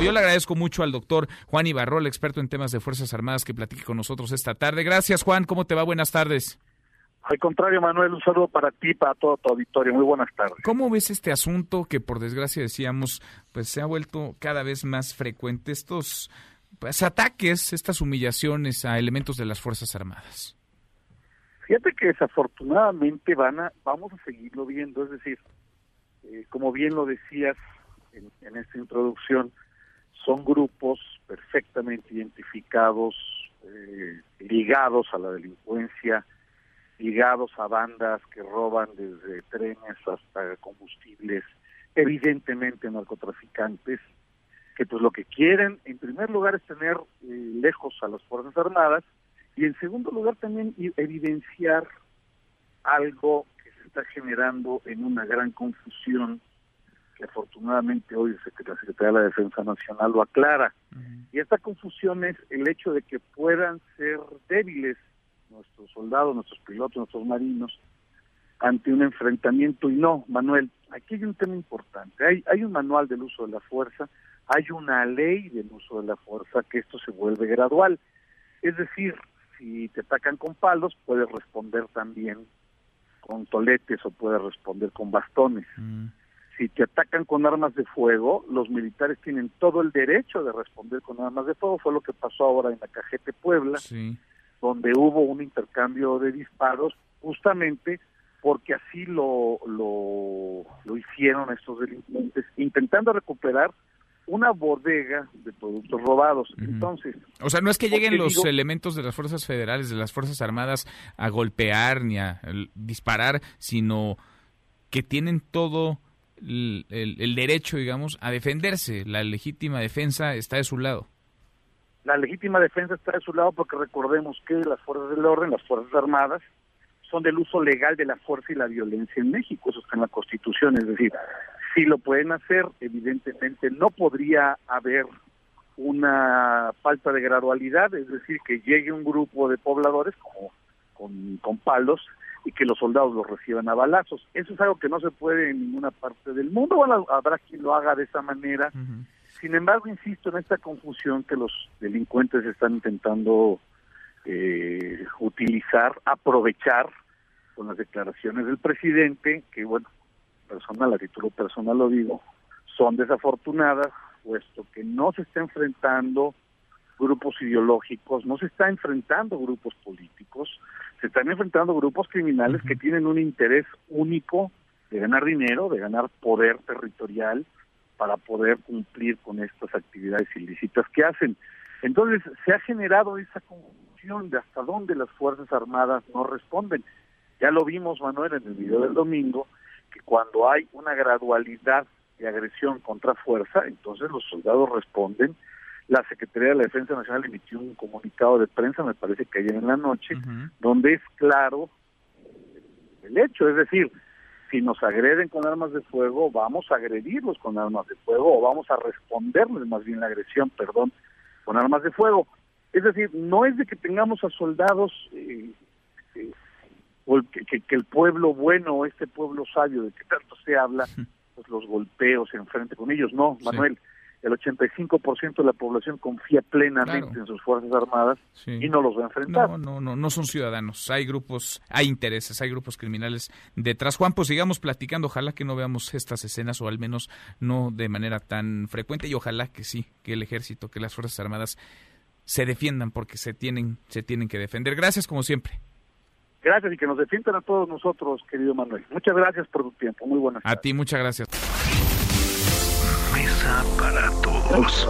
Yo le agradezco mucho al doctor Juan Ibarrol, experto en temas de Fuerzas Armadas, que platique con nosotros esta tarde. Gracias, Juan. ¿Cómo te va? Buenas tardes. Al contrario, Manuel, un saludo para ti, para todo tu auditorio. Muy buenas tardes. ¿Cómo ves este asunto que, por desgracia, decíamos, pues se ha vuelto cada vez más frecuente estos pues, ataques, estas humillaciones a elementos de las Fuerzas Armadas? Fíjate que desafortunadamente van a, vamos a seguirlo viendo, es decir, eh, como bien lo decías en, esta introducción, son grupos perfectamente identificados, eh, ligados a la delincuencia, ligados a bandas que roban desde trenes hasta combustibles, evidentemente narcotraficantes, que pues lo que quieren en primer lugar es tener eh, lejos a las Fuerzas Armadas y en segundo lugar también evidenciar algo que se está generando en una gran confusión que afortunadamente hoy la Secretaría de la Defensa Nacional lo aclara. Y esta confusión es el hecho de que puedan ser débiles nuestros soldados, nuestros pilotos, nuestros marinos ante un enfrentamiento y no, Manuel, aquí hay un tema importante. Hay, hay un manual del uso de la fuerza, hay una ley del uso de la fuerza que esto se vuelve gradual. Es decir, si te atacan con palos, puedes responder también con toletes o puedes responder con bastones. Mm. Si te atacan con armas de fuego, los militares tienen todo el derecho de responder con armas de fuego. Fue lo que pasó ahora en la Cajete Puebla, donde hubo un intercambio de disparos justamente porque así lo, lo, lo hicieron estos delincuentes, intentando recuperar una bodega de productos robados. Entonces, o sea, no es que lleguen los elementos de las fuerzas federales, de las fuerzas armadas a golpear ni a disparar, sino que tienen todo el, el, derecho, digamos, a defenderse. La legítima defensa está de su lado. La legítima defensa está de su lado porque recordemos que las fuerzas del orden, las fuerzas armadas, son del uso legal de la fuerza y la violencia en México. Eso está en la Constitución. Es decir, si lo pueden hacer, evidentemente no podría haber una falta de gradualidad, es decir, que llegue un grupo de pobladores como con, con palos y que los soldados los reciban a balazos. Eso es algo que no se puede en ninguna parte del mundo, bueno, habrá quien lo haga de esa manera. Sin embargo, insisto en esta confusión que los delincuentes están intentando eh, utilizar, aprovechar con las declaraciones del presidente, que bueno, personal, a título personal lo digo, son desafortunadas, puesto que no se está enfrentando grupos ideológicos, no se está enfrentando grupos políticos, se están enfrentando grupos criminales que tienen un interés único de ganar dinero, de ganar poder territorial para poder cumplir con estas actividades ilícitas que hacen. Entonces se ha generado esa confusión de hasta dónde las Fuerzas Armadas no responden. Ya lo vimos, Manuel, en el video del domingo, que cuando hay una gradualidad de agresión contra fuerza, entonces los soldados responden. La Secretaría de la Defensa Nacional emitió un comunicado de prensa, me parece que ayer en la noche, donde es claro el hecho, es decir, si nos agreden con armas de fuego, vamos a agredirlos con armas de fuego o vamos a responderles más bien la agresión, perdón, con armas de fuego. Es decir, no es de que tengamos a soldados eh, eh, que, que, el pueblo bueno, este pueblo sabio de que tanto se habla, pues los golpeos enfrente con ellos. No, Manuel, el 85% de la población confía plenamente en sus Fuerzas Armadas y no los va a enfrentar. No, no, no, no son ciudadanos. Hay grupos, hay intereses, hay grupos criminales detrás. Juan, pues sigamos platicando. Ojalá que no veamos estas escenas o al menos no de manera tan frecuente y ojalá que sí, que el ejército, que las Fuerzas Armadas se defiendan porque se tienen, se tienen que defender. Gracias como siempre. Gracias y que nos defiendan a todos nosotros, querido Manuel. Muchas gracias por tu tiempo. Muy buenas A ti, muchas gracias. Para todos.